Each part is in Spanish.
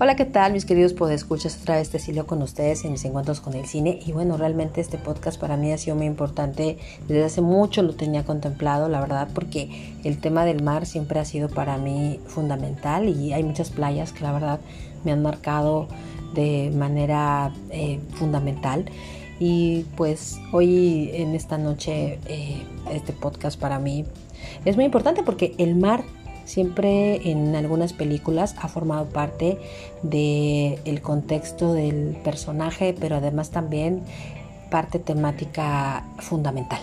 Hola, ¿qué tal mis queridos podescuchas? Otra vez Cecilio con ustedes en mis encuentros con el cine. Y bueno, realmente este podcast para mí ha sido muy importante, desde hace mucho lo tenía contemplado, la verdad, porque el tema del mar siempre ha sido para mí fundamental. Y hay muchas playas que la verdad me han marcado de manera eh, fundamental. Y pues hoy en esta noche eh, este podcast para mí es muy importante porque el mar siempre en algunas películas ha formado parte del contexto del personaje, pero además también parte temática fundamental.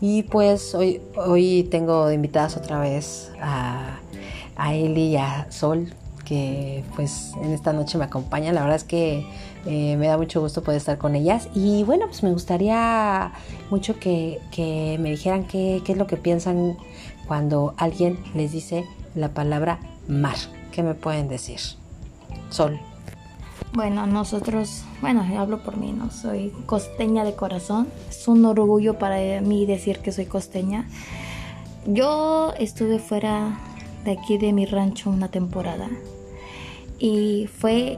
Y pues hoy, hoy tengo invitadas otra vez a, a Eli y a Sol, que pues en esta noche me acompañan. La verdad es que eh, me da mucho gusto poder estar con ellas. Y bueno, pues me gustaría mucho que, que me dijeran qué, qué es lo que piensan cuando alguien les dice la palabra mar. ¿Qué me pueden decir? Sol. Bueno, nosotros, bueno, hablo por mí, ¿no? Soy costeña de corazón. Es un orgullo para mí decir que soy costeña. Yo estuve fuera de aquí de mi rancho una temporada y fue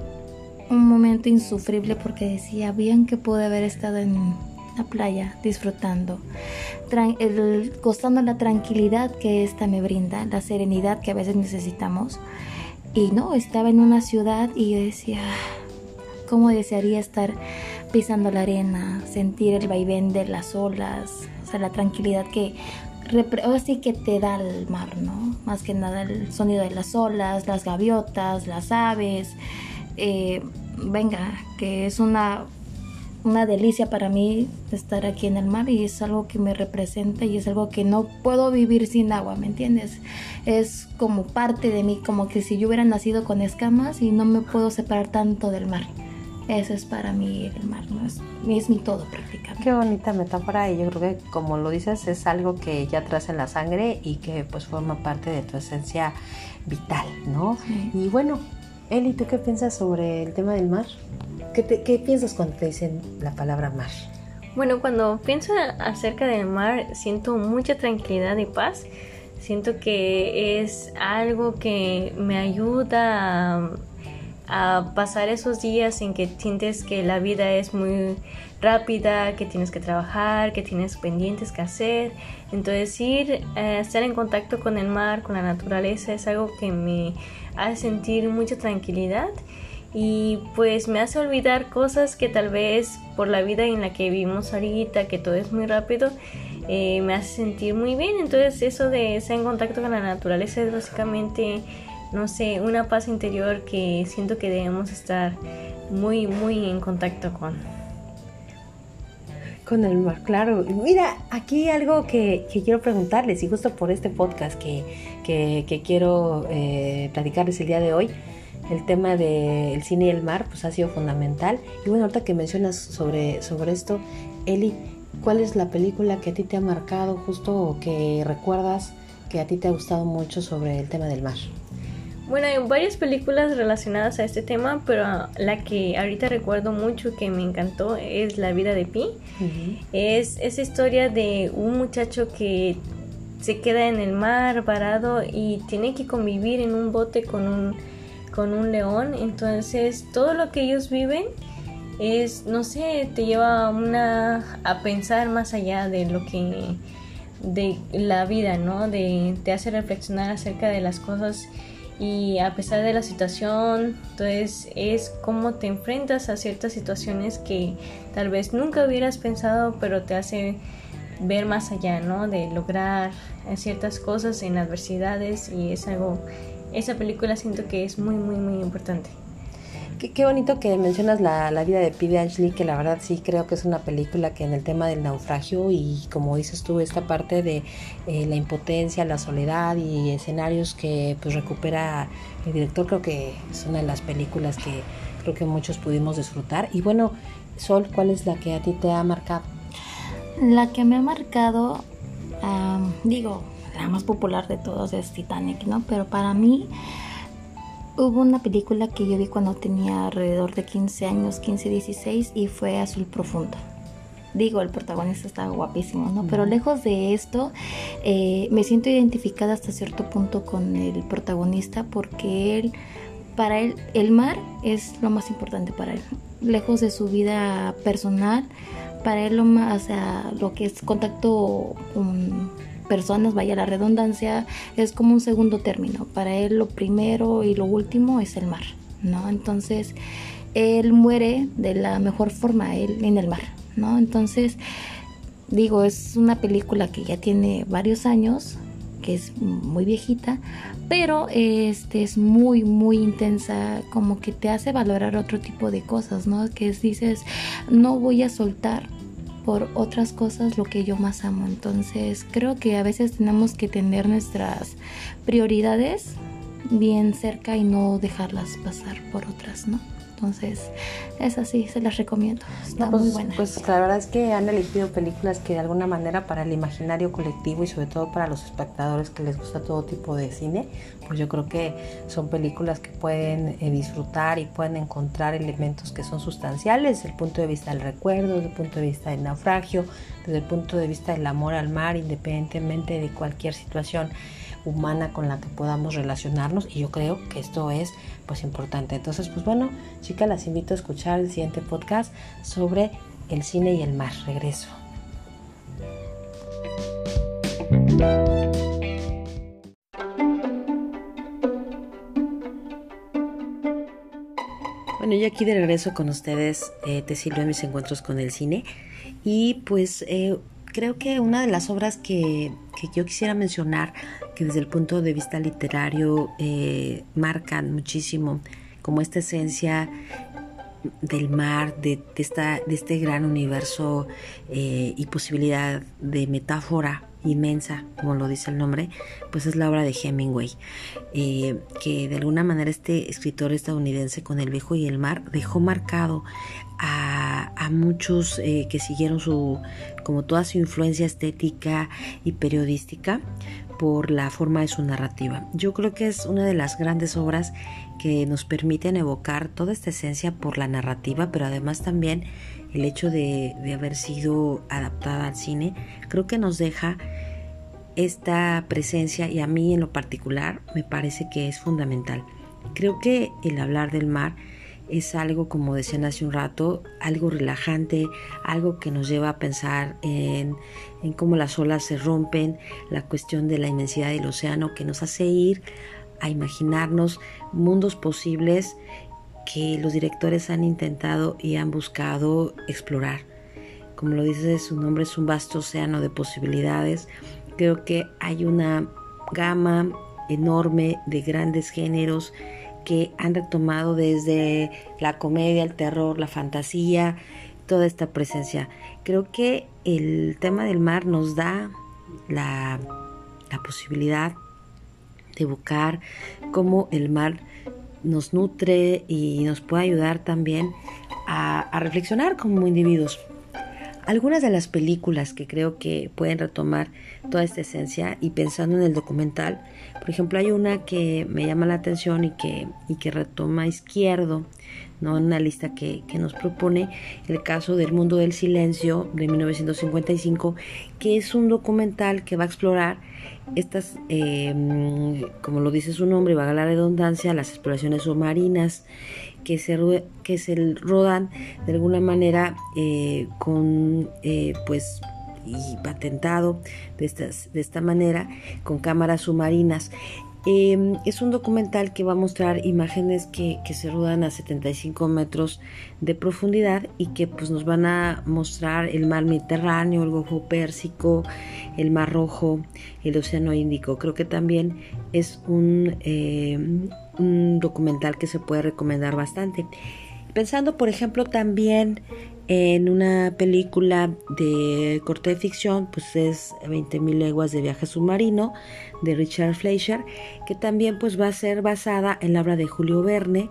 un momento insufrible porque decía, bien que pude haber estado en la playa disfrutando, el, gozando la tranquilidad que esta me brinda, la serenidad que a veces necesitamos. Y no, estaba en una ciudad y yo decía, ¿cómo desearía estar pisando la arena, sentir el vaivén de las olas, o sea, la tranquilidad que así que te da el mar, ¿no? Más que nada el sonido de las olas, las gaviotas, las aves. Eh, venga, que es una una delicia para mí estar aquí en el mar y es algo que me representa y es algo que no puedo vivir sin agua, ¿me entiendes? Es como parte de mí, como que si yo hubiera nacido con escamas y no me puedo separar tanto del mar. Eso es para mí el mar, ¿no? es, es mi todo prácticamente. Qué bonita metáfora y yo creo que como lo dices es algo que ya traes en la sangre y que pues forma parte de tu esencia vital, ¿no? Y bueno, Eli, ¿tú qué piensas sobre el tema del mar? ¿Qué, piensas cuando te dicen la palabra mar? Bueno, cuando pienso acerca del mar, siento mucha tranquilidad y paz. Siento que es algo que me ayuda a, a, pasar esos días en que sientes que la vida es muy rápida, que tienes que trabajar, que tienes pendientes que hacer. Entonces ir a estar en contacto con el mar, con la naturaleza, es algo que me hace sentir mucha tranquilidad y pues me hace olvidar cosas que tal vez por la vida en la que vivimos ahorita, que todo es muy rápido, eh, me hace sentir muy bien. Entonces eso de estar en contacto con la naturaleza es básicamente, no sé, una paz interior que siento que debemos estar muy, muy en contacto con. Con el mar, claro. Mira, aquí algo que, quiero preguntarles y justo por este podcast que, que, quiero eh, platicarles el día de hoy el tema del cine y el mar pues ha sido fundamental. Y bueno, ahorita que mencionas sobre, sobre esto, Eli, ¿cuál es la película que a ti te ha marcado justo o que recuerdas que a ti te ha gustado mucho sobre el tema del mar? Bueno, hay varias películas relacionadas a este tema, pero la que ahorita recuerdo mucho que me encantó es La vida de Pi. Es esa historia de un muchacho que se queda en el mar varado y tiene que convivir en un bote con un con un león. Entonces todo lo que ellos viven es, no sé, te lleva una, a pensar más allá de lo que, de la vida, ¿no? De, te hace reflexionar acerca de las cosas y a pesar de la situación, entonces es cómo te enfrentas a ciertas situaciones que tal vez nunca hubieras pensado, pero te hace ver más allá, ¿no? De lograr ciertas cosas en adversidades y es algo esa película siento que es muy, muy, muy importante. Qué, bonito que mencionas la, vida de Pete Ashley, que la verdad sí creo que es una película que en el tema del naufragio y como dices tú, esta parte de eh, la impotencia, la soledad y escenarios que pues recupera el director, creo que es una de las películas que creo que muchos pudimos disfrutar. Y bueno, Sol, ¿cuál es la que a ti te ha marcado? La que me ha marcado, digo, la más popular de todos es Titanic, ¿no? Pero para mí hubo una película que yo vi cuando tenía alrededor de 15 años, 15, 16 y fue Azul Profundo. Digo, el protagonista está guapísimo, ¿no? Pero lejos de esto, eh, me siento identificada hasta cierto punto con el protagonista porque él para él el mar es lo más importante para él. Lejos de su vida personal, para él lo más, o sea, lo que es contacto con personas, vaya la redundancia, es como un segundo término. Para él lo primero y lo último es el mar, ¿no? Entonces, él muere de la mejor forma, él en el mar, ¿no? Entonces, digo, es una película que ya tiene varios años, que es muy viejita, pero este es muy muy intensa, como que te hace valorar otro tipo de cosas, ¿no? Que es, dices, no voy a soltar por otras cosas lo que yo más amo. Entonces, creo que a veces tenemos que tener nuestras prioridades bien cerca y no dejarlas pasar por otras, ¿no? Entonces, es así, se las recomiendo. Está pues, muy buena. Pues la verdad es que han elegido películas que de alguna manera para el imaginario colectivo y sobre todo para los espectadores que les gusta todo tipo de cine, pues yo creo que son películas que pueden eh, disfrutar y pueden encontrar elementos que son sustanciales desde el punto de vista del recuerdo, desde el punto de vista del naufragio, desde el punto de vista del amor al mar, independientemente de cualquier situación humana con la que podamos relacionarnos y yo creo que esto es pues importante. Entonces, pues bueno, chicas, las invito a escuchar el siguiente podcast sobre el cine y el mar. Regreso. Bueno, yo aquí de regreso con ustedes eh, te sirvo mis encuentros con el cine y pues eh, creo que una de las obras que, que, yo quisiera mencionar, que desde el punto de vista literario eh, marcan muchísimo como esta esencia del mar, de, esta, de este gran universo eh, y posibilidad de metáfora inmensa, como lo dice el nombre, pues es la obra de Hemingway, eh, que de alguna manera este escritor estadounidense con El viejo y el mar dejó marcado a, muchos eh, que siguieron su, como toda su influencia estética y periodística por la forma de su narrativa. Yo creo que es una de las grandes obras que nos permiten evocar toda esta esencia por la narrativa, pero además también el hecho de, de, haber sido adaptada al cine, creo que nos deja esta presencia y a mí en lo particular me parece que es fundamental. Creo que el hablar del mar es algo, como decían hace un rato, algo relajante, algo que nos lleva a pensar en, en cómo las olas se rompen, la cuestión de la inmensidad del océano, que nos hace ir a imaginarnos mundos posibles que los directores han intentado y han buscado explorar. Como lo dice su nombre, es un vasto océano de posibilidades. Creo que hay una gama enorme de grandes géneros que han retomado desde la comedia, el terror, la fantasía, toda esta presencia. Creo que el tema del mar nos da la, posibilidad de buscar cómo el mar nos nutre y nos puede ayudar también a, reflexionar como individuos. Algunas de las películas que creo que pueden retomar toda esta esencia y pensando en el documental, por ejemplo, hay una que me llama la atención y que, y que retoma izquierdo, ¿no? una lista que, que nos propone el caso del mundo del silencio de 1955, que es un documental que va a explorar estas, eh, como lo dice su nombre, va a la redundancia, las exploraciones submarinas que se, que se rodan de alguna manera eh, con, eh, pues, y patentado de, estas, de esta manera con cámaras submarinas. Eh, es un documental que va a mostrar imágenes que, se rodan a 75 metros de profundidad y que pues nos van a mostrar el mar Mediterráneo, el Golfo Pérsico, el Mar Rojo, el Océano Índico. Creo que también es un, eh, documental que se puede recomendar bastante. Pensando, por ejemplo, también en una película de corte de ficción, pues es 20.000 leguas de viaje submarino de Richard Fleischer, que también pues va a ser basada en la obra de Julio Verne,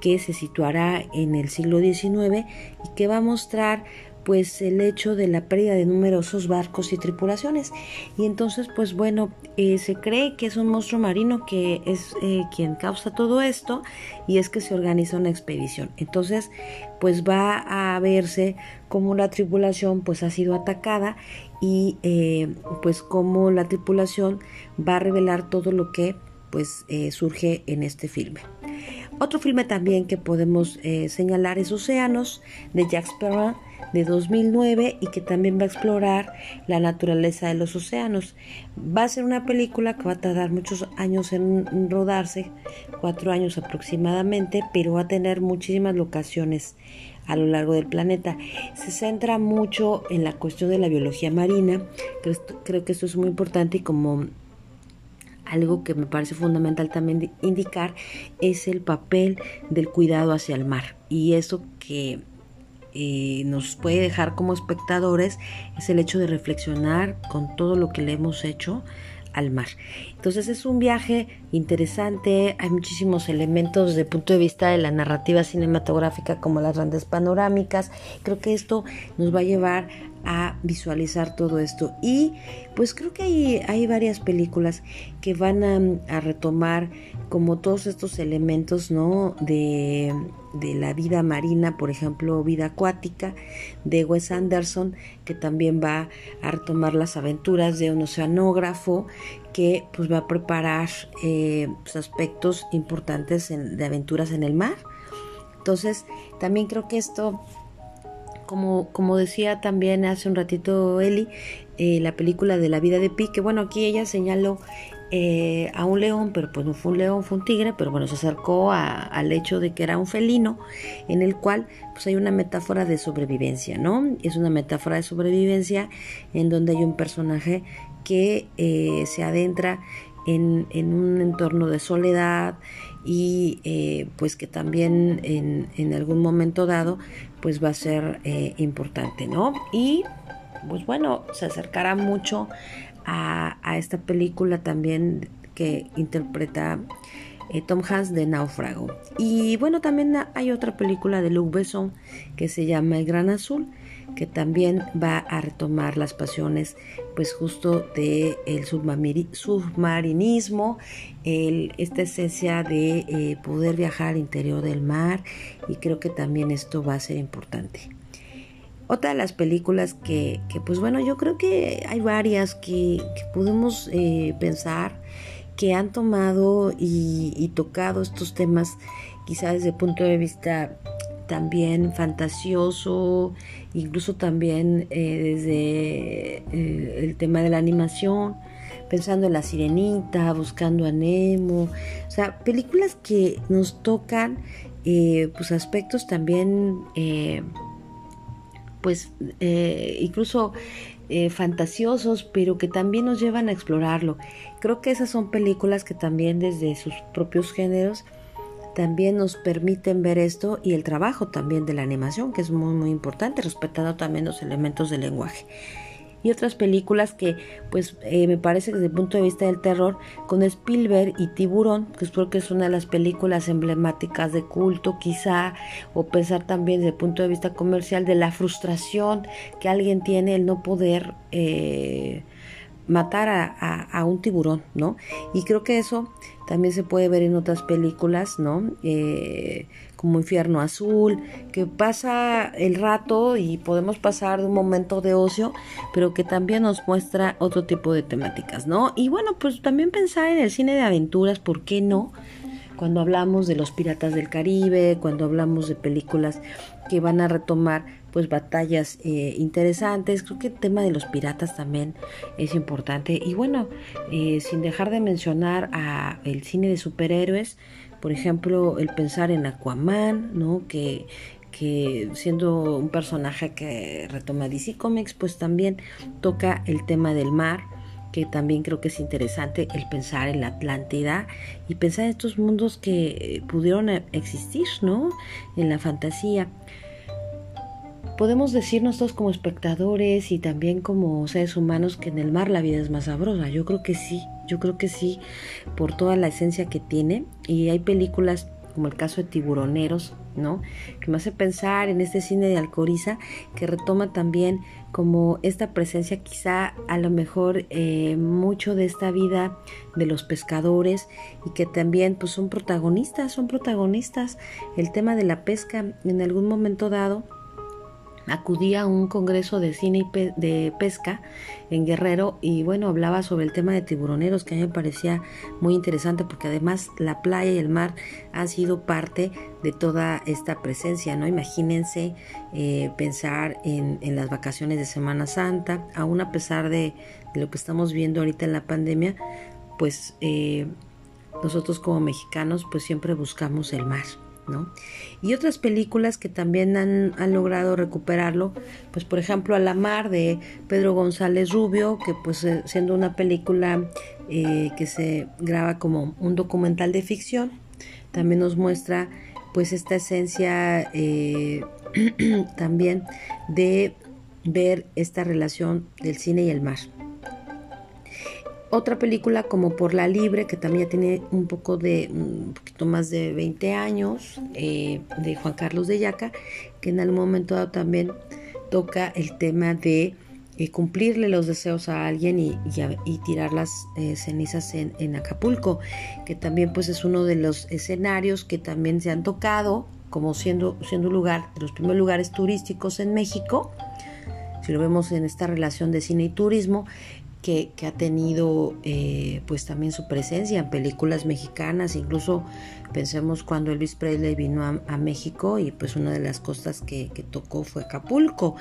que se situará en el siglo XIX y que va a mostrar pues el hecho de la pérdida de numerosos barcos y tripulaciones. Y entonces pues bueno eh, se cree que es un monstruo marino que es eh, quien causa todo esto y es que se organiza una expedición. Entonces pues va a verse como la tripulación pues ha sido atacada y eh, pues como la tripulación va a revelar todo lo que pues surge en este filme. Otro filme también que podemos señalar es Océanos de Jacques Perrin de 2009 y que también va a explorar la naturaleza de los océanos. Va a ser una película que va a tardar muchos años en rodarse, cuatro años aproximadamente, pero va a tener muchísimas locaciones a lo largo del planeta. Se centra mucho en la cuestión de la biología marina, creo, que esto es muy importante y como algo que me parece fundamental también indicar es el papel del cuidado hacia el mar y eso que eh, nos puede dejar como espectadores es el hecho de reflexionar con todo lo que le hemos hecho al mar. Entonces es un viaje interesante, hay muchísimos elementos de punto de vista de la narrativa cinematográfica como las grandes panorámicas. Creo que esto nos va a llevar a visualizar todo esto. Y pues creo que hay, hay varias películas que van a, retomar como todos estos elementos, ¿no? De, de, la vida marina, por ejemplo, vida acuática, de Wes Anderson, que también va a retomar las aventuras de un oceanógrafo que pues va a preparar eh, pues, aspectos importantes de aventuras en el mar. Entonces, también creo que esto como, como decía también hace un ratito Eli, eh, la película de la vida de Pi, que bueno, aquí ella señaló eh, a un león, pero pues no fue un león, fue un tigre, pero bueno, se acercó al hecho de que era un felino, en el cual pues hay una metáfora de sobrevivencia, ¿no? Es una metáfora de sobrevivencia en donde hay un personaje que eh, se adentra en, en, un entorno de soledad y pues que también en, en algún momento dado pues va a ser eh, importante, ¿no? Y pues bueno, se acercará mucho a, esta película también que interpreta eh, Tom Hanks de Náufrago. Y bueno, también hay otra película de Luc Besson que se llama El Gran Azul, que también va a retomar las pasiones, pues justo de el submarinismo, esta esencia de eh, poder viajar al interior del mar y creo que también esto va a ser importante. Otra de las películas que, pues bueno, yo creo que hay varias que, podemos eh, pensar que han tomado y, y, tocado estos temas quizás desde el punto de vista también fantasioso, incluso también eh, desde eh, el tema de la animación, pensando en la sirenita, buscando a Nemo, o sea, películas que nos tocan eh, pues aspectos también pues incluso fantasiosos, pero que también nos llevan a explorarlo. Creo que esas son películas que también desde sus propios géneros también nos permiten ver esto y el trabajo también de la animación, que es muy muy importante, respetando también los elementos del lenguaje. Y otras películas que, pues, eh, me parece que desde el punto de vista del terror, con Spielberg y Tiburón, que creo que es una de las películas emblemáticas de culto, quizá, o pensar también desde el punto de vista comercial de la frustración que alguien tiene el no poder eh, matar a, un tiburón, ¿no? Y creo que eso también se puede ver en otras películas, ¿no? Eh, como Infierno Azul, que pasa el rato y podemos pasar de un momento de ocio, pero que también nos muestra otro tipo de temáticas, ¿no? Y bueno, pues también pensar en el cine de aventuras, ¿por qué no? Cuando hablamos de los piratas del Caribe, cuando hablamos de películas que van a retomar pues batallas eh, interesantes. Creo que el tema de los piratas también es importante. Y bueno, eh, sin dejar de mencionar a el cine de superhéroes, por ejemplo, el pensar en Aquaman, ¿no? Que, que siendo un personaje que retoma DC Comics, pues también toca el tema del mar que también creo que es interesante el pensar en la Atlántida y pensar en estos mundos que pudieron existir, ¿no? En la fantasía podemos decir nosotros como espectadores y también como seres humanos que en el mar la vida es más sabrosa. Yo creo que sí, yo creo que sí, por toda la esencia que tiene. Y hay películas como el caso de Tiburoneros, ¿no? Que me hace pensar en este cine de Alcoriza, que retoma también como esta presencia, quizá a lo mejor eh, mucho de esta vida de los pescadores y que también pues son protagonistas, son protagonistas. El tema de la pesca en algún momento dado acudí a un congreso de cine y de pesca en Guerrero y bueno, hablaba sobre el tema de tiburoneros que a mí me parecía muy interesante porque además la playa y el mar han sido parte de toda esta presencia, ¿no? Imagínense eh, pensar en, las vacaciones de Semana Santa, aún a pesar de, lo que estamos viendo ahorita en la pandemia, pues eh, nosotros como mexicanos pues siempre buscamos el mar. Y otras películas que también han, logrado recuperarlo, pues por ejemplo A la Mar de Pedro González Rubio, que pues eh, siendo una película eh, que se graba como un documental de ficción, también nos muestra pues esta esencia eh, también de ver esta relación del cine y el mar. Otra película como Por la Libre, que también ya tiene un poco de, un poquito más de 20 años, eh, de Juan Carlos de Yaca, que en algún momento dado también toca el tema de eh, cumplirle los deseos a alguien y, tirar las eh, cenizas en, en, Acapulco, que también pues es uno de los escenarios que también se han tocado como siendo, siendo lugar, de los primeros lugares turísticos en México, si lo vemos en esta relación de cine y turismo, que, ha tenido eh, pues también su presencia en películas mexicanas, incluso pensemos cuando Elvis Presley vino a, México y pues una de las costas que, tocó fue Acapulco.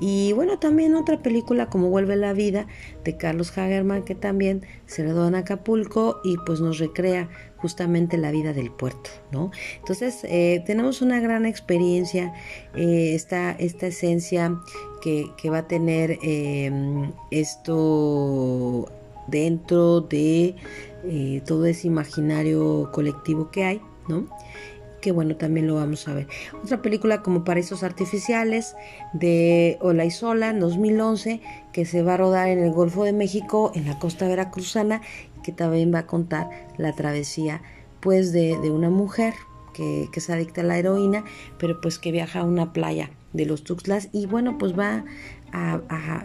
Y bueno, también otra película como Vuelve la Vida de Carlos Hagerman que también se rodó en Acapulco y pues nos recrea justamente la vida del puerto, ¿no? Entonces eh, tenemos una gran experiencia, eh, esta, esta esencia que, va a tener em, esto dentro de eh, todo ese imaginario colectivo que hay, ¿no? que bueno, también lo vamos a ver. Otra película como Paraísos Artificiales de Ola y Sola, 2011, que se va a rodar en el Golfo de México, en la costa veracruzana, que también va a contar la travesía pues de, una mujer que, que, se adicta a la heroína, pero pues que viaja a una playa de los Tuxtlas y bueno pues va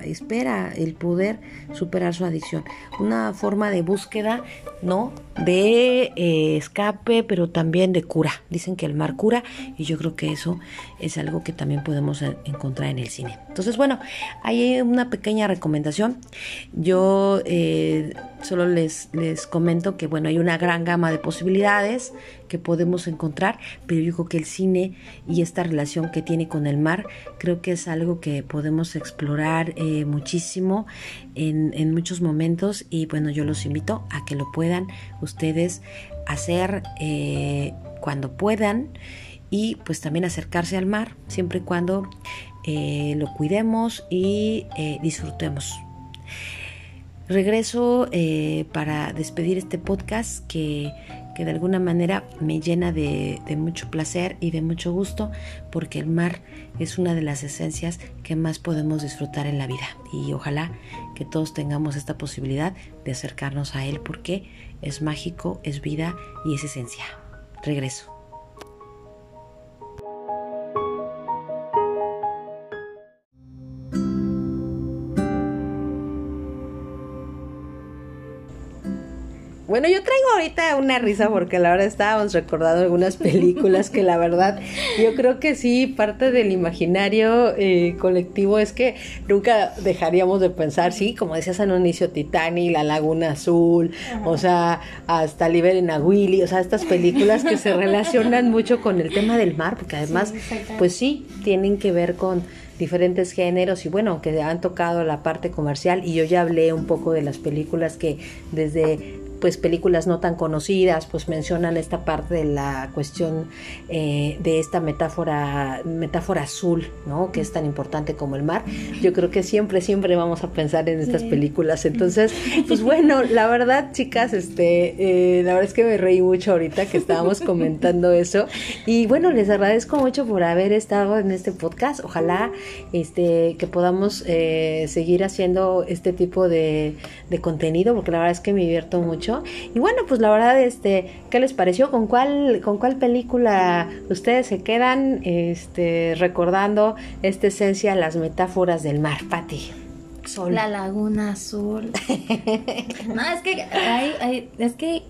espera el poder superar su adicción. Una forma de búsqueda, ¿no? De eh, escape, pero también de cura. Dicen que el mar cura y yo creo que eso es algo que también podemos encontrar en el cine. Entonces, bueno, hay una pequeña recomendación. Yo eh, solo les, les comento que, bueno, hay una gran gama de posibilidades que podemos encontrar, pero yo creo que el cine y esta relación que tiene con el mar, creo que es algo que podemos explorar eh, muchísimo en, muchos momentos y bueno, yo los invito a que lo puedan ustedes hacer eh, cuando puedan y pues también acercarse al mar siempre y cuando eh, lo cuidemos y disfrutemos. Regreso para despedir este podcast que que de alguna manera me llena de, mucho placer y de mucho gusto porque el mar es una de las esencias que más podemos disfrutar en la vida y ojalá que todos tengamos esta posibilidad de acercarnos a él porque es mágico, es vida y es esencia. Regreso. Bueno, yo traigo ahorita una risa porque la verdad estábamos recordando algunas películas que la verdad yo creo que sí, parte del imaginario eh, colectivo es que nunca dejaríamos de pensar, sí, como decías en un inicio, Titanic, La Laguna Azul, o sea, hasta Liberen a Willy, o sea, estas películas que se relacionan mucho con el tema del mar, porque además, pues sí, tienen que ver con diferentes géneros y bueno, que han tocado la parte comercial y yo ya hablé un poco de las películas que desde pues películas no tan conocidas pues mencionan esta parte de la cuestión eh, de esta metáfora metáfora azul no que es tan importante como el mar. Yo creo que siempre siempre vamos a pensar en estas películas. Entonces pues bueno la verdad chicas este eh, la verdad es que me reí mucho ahorita que estábamos comentando eso. Y bueno les agradezco mucho por haber estado en este podcast. Ojalá este que podamos eh, seguir haciendo este tipo de, de contenido porque la verdad es que me divierto mucho y bueno, pues la verdad, este, ¿qué les pareció? ¿Con cuál, con cuál película ustedes se quedan este, recordando esta esencia, las metáforas del mar, Pati? La laguna azul. no, es que hay, es que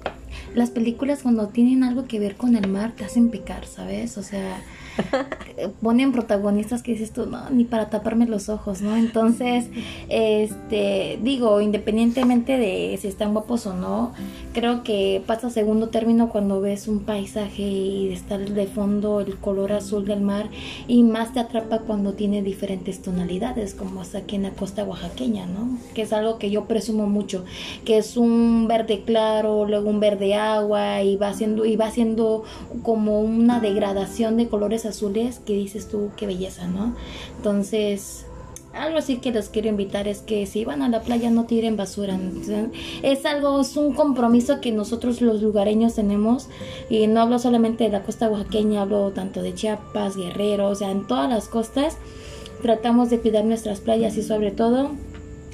las películas cuando tienen algo que ver con el mar te hacen pecar, ¿sabes? O sea, ponen protagonistas que dices tú, no, ni para taparme los ojos, ¿no? Entonces, este, digo, independientemente de si están guapos o no, creo que pasa segundo término cuando ves un paisaje y está de fondo el color azul del mar y más te atrapa cuando tiene diferentes tonalidades, como hasta aquí en la costa oaxaqueña, ¿no? Que es algo que yo presumo mucho, que es un verde claro, luego un verde agua y va haciendo y va haciendo como una degradación de colores azules que dices tú, qué belleza, ¿no? Entonces, algo así que los quiero invitar es que si van a la playa no tiren basura. Es algo, es un compromiso que nosotros los lugareños tenemos y no hablo solamente de la costa oaxaqueña, hablo tanto de Chiapas, Guerrero, o sea, en todas las costas tratamos de cuidar nuestras playas y sobre todo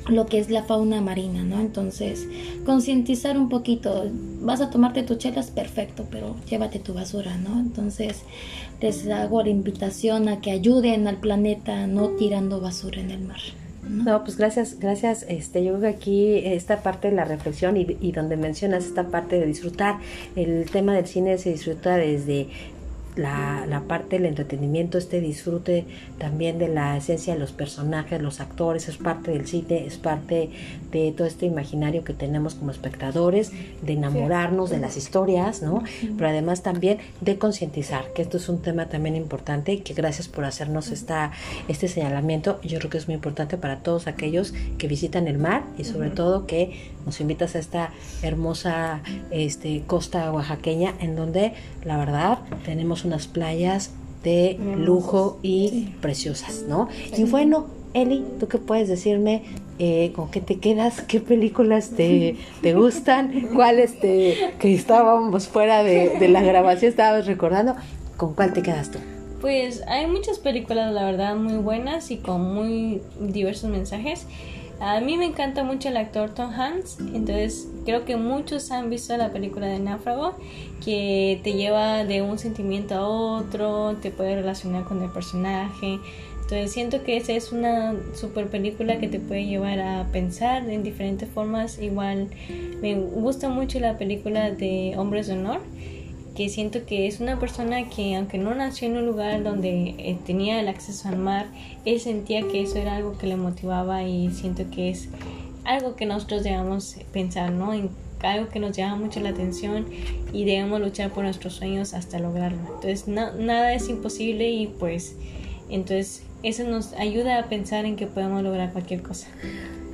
lo que es la fauna marina, ¿no? Entonces, concientizar un poquito, vas a tomarte tus chelas, perfecto, pero llévate tu basura, ¿no? Entonces, les hago la invitación a que ayuden al planeta no tirando basura en el mar. ¿no? pues gracias, gracias. Este, yo creo que aquí esta parte de la reflexión y, y, donde mencionas esta parte de disfrutar, el tema del cine se disfruta desde la, la, parte del entretenimiento, este disfrute también de la esencia de los personajes, los actores, es parte del cine, es parte de todo este imaginario que tenemos como espectadores, de enamorarnos de las historias, ¿no? Pero además también de concientizar, que esto es un tema también importante y que gracias por hacernos esta, este señalamiento, yo creo que es muy importante para todos aquellos que visitan el mar y sobre todo que nos invitas a esta hermosa este, costa oaxaqueña en donde la verdad tenemos unas playas de lujo y preciosas, ¿no? Y bueno, Eli, ¿tú qué puedes decirme? Eh, ¿Con qué te quedas? ¿Qué películas te, te gustan? ¿Cuáles te, que estábamos fuera de, de la grabación, estábamos recordando? ¿Con cuál te quedas tú? Pues hay muchas películas, la verdad, muy buenas y con muy diversos mensajes. A mí me encanta mucho el actor Tom Hanks, entonces creo que muchos han visto la película de Náufrago, que te lleva de un sentimiento a otro, te puede relacionar con el personaje. Entonces siento que esa es una super película que te puede llevar a pensar en diferentes formas. Igual me gusta mucho la película de Hombres de Honor que siento que es una persona que aunque no nació en un lugar donde eh, tenía el acceso al mar, él sentía que eso era algo que le motivaba y siento que es algo que nosotros debemos pensar, ¿no? En algo que nos llama mucho la atención y debemos luchar por nuestros sueños hasta lograrlo. Entonces nada es imposible y pues entonces eso nos ayuda a pensar en que podemos lograr cualquier cosa.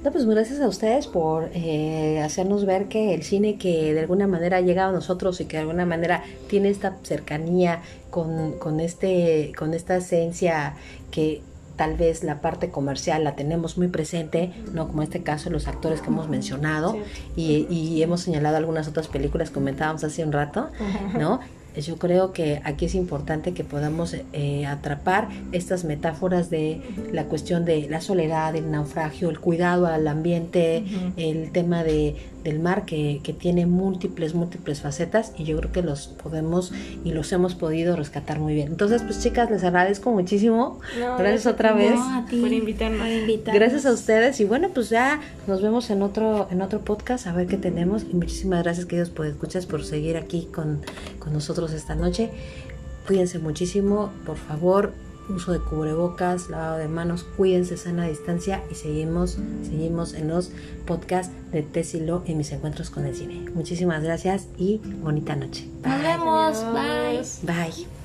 No, pues gracias a ustedes por eh, hacernos ver que el cine que de alguna manera ha llegado a nosotros y que de alguna manera tiene esta cercanía con, con, este, con esta esencia que tal vez la parte comercial la tenemos muy presente, no como en este caso los actores que hemos mencionado y, y, hemos señalado algunas otras películas que comentábamos hace un rato, ¿no? Yo creo que aquí es importante que podamos eh, atrapar estas metáforas de la cuestión de la soledad, el naufragio, el cuidado al ambiente, el tema de, del mar que, que, tiene múltiples, múltiples facetas y yo creo que los podemos y los hemos podido rescatar muy bien. Entonces, pues chicas, les agradezco muchísimo. gracias, otra vez por invitarnos. Gracias a ustedes y bueno, pues ya nos vemos en otro en otro podcast a ver qué tenemos y muchísimas gracias queridos por escuchas por seguir aquí con, con nosotros esta noche. Cuídense muchísimo, por favor, uso de cubrebocas, lavado de manos, cuídense sana distancia y seguimos, seguimos en los podcasts de Tessilo en mis encuentros con el cine. Muchísimas gracias y bonita noche. Nos vemos. Bye. Bye.